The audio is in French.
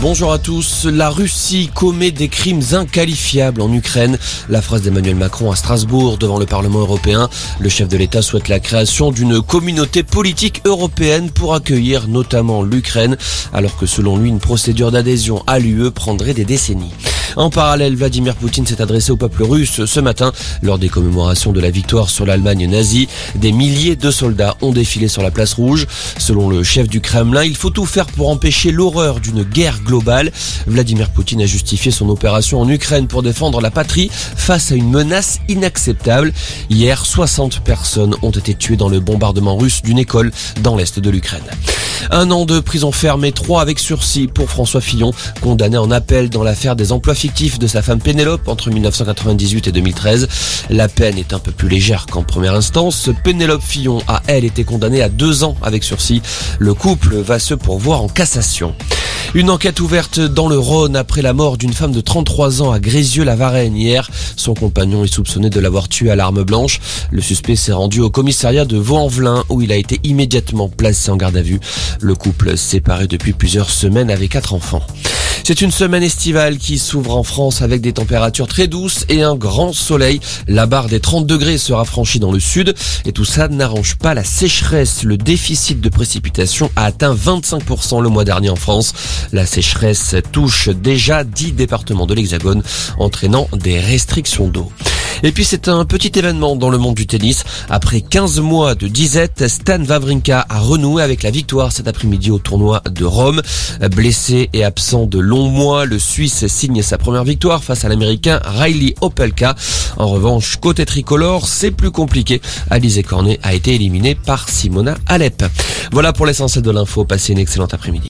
Bonjour à tous. La Russie commet des crimes inqualifiables en Ukraine. La phrase d'Emmanuel Macron à Strasbourg devant le Parlement européen. Le chef de l'État souhaite la création d'une communauté politique européenne pour accueillir notamment l'Ukraine, alors que selon lui, une procédure d'adhésion à l'UE prendrait des décennies. En parallèle, Vladimir Poutine s'est adressé au peuple russe ce matin lors des commémorations de la victoire sur l'Allemagne nazie. Des milliers de soldats ont défilé sur la place rouge. Selon le chef du Kremlin, il faut tout faire pour empêcher l'horreur d'une guerre globale. Vladimir Poutine a justifié son opération en Ukraine pour défendre la patrie face à une menace inacceptable. Hier, 60 personnes ont été tuées dans le bombardement russe d'une école dans l'est de l'Ukraine. Un an de prison ferme et trois avec sursis pour François Fillon, condamné en appel dans l'affaire des emplois fictifs de sa femme Pénélope entre 1998 et 2013. La peine est un peu plus légère qu'en première instance. Pénélope Fillon a, elle, été condamnée à deux ans avec sursis. Le couple va se pourvoir en cassation. Une enquête ouverte dans le Rhône après la mort d'une femme de 33 ans à Grézieux-la-Varenne hier. Son compagnon est soupçonné de l'avoir tué à l'arme blanche. Le suspect s'est rendu au commissariat de Vaux-en-Velin où il a été immédiatement placé en garde à vue. Le couple séparé depuis plusieurs semaines avec quatre enfants. C'est une semaine estivale qui s'ouvre en France avec des températures très douces et un grand soleil. La barre des 30 degrés sera franchie dans le sud et tout ça n'arrange pas la sécheresse. Le déficit de précipitation a atteint 25% le mois dernier en France. La sécheresse touche déjà 10 départements de l'Hexagone, entraînant des restrictions d'eau. Et puis c'est un petit événement dans le monde du tennis. Après 15 mois de disette, Stan Wawrinka a renoué avec la victoire cet après-midi au tournoi de Rome. Blessé et absent de longs mois, le Suisse signe sa première victoire face à l'Américain Riley Opelka. En revanche, côté tricolore, c'est plus compliqué. Alizé Cornet a été éliminé par Simona Alep. Voilà pour l'essentiel de l'info. Passez une excellente après-midi.